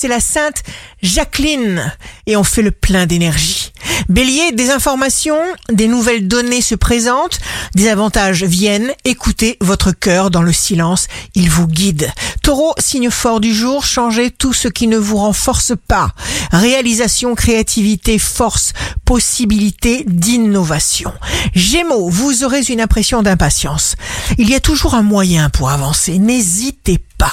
c'est la sainte Jacqueline et on fait le plein d'énergie. Bélier, des informations, des nouvelles données se présentent, des avantages viennent, écoutez votre cœur dans le silence, il vous guide. Taureau, signe fort du jour, changez tout ce qui ne vous renforce pas. Réalisation, créativité, force, possibilité d'innovation. Gémeaux, vous aurez une impression d'impatience. Il y a toujours un moyen pour avancer, n'hésitez pas.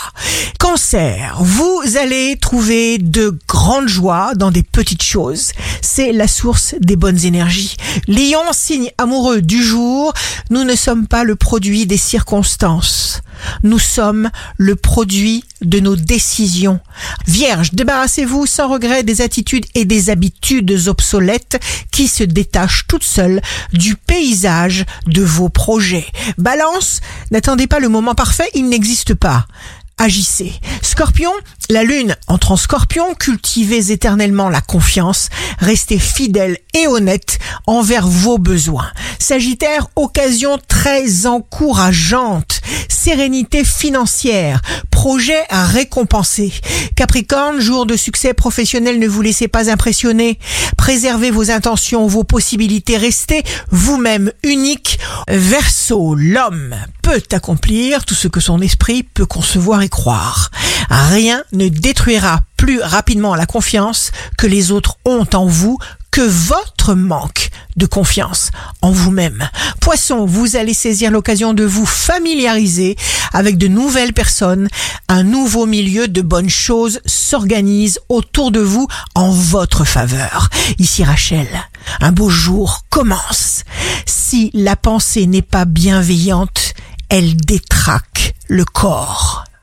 Cancer, vous allez trouver de grandes joies dans des petites choses. C'est la source des bonnes énergies. Lion, signe amoureux du jour, nous ne sommes pas le produit des circonstances. Nous sommes le produit de nos décisions. Vierge, débarrassez-vous sans regret des attitudes et des habitudes obsolètes qui se détachent toutes seules du paysage de vos projets. Balance, n'attendez pas le moment parfait, il n'existe pas agissez. Scorpion, la lune entre en scorpion, cultivez éternellement la confiance, restez fidèle et honnête envers vos besoins. Sagittaire, occasion très encourageante, sérénité financière, projet à récompenser. Capricorne, jour de succès professionnel, ne vous laissez pas impressionner, préservez vos intentions, vos possibilités, restez vous-même unique. Verseau, l'homme peut accomplir tout ce que son esprit peut concevoir et croire. Rien ne détruira plus rapidement la confiance que les autres ont en vous que votre manque de confiance en vous-même. Poisson, vous allez saisir l'occasion de vous familiariser avec de nouvelles personnes. Un nouveau milieu de bonnes choses s'organise autour de vous en votre faveur. Ici Rachel, un beau jour commence. Si la pensée n'est pas bienveillante, elle détraque le corps.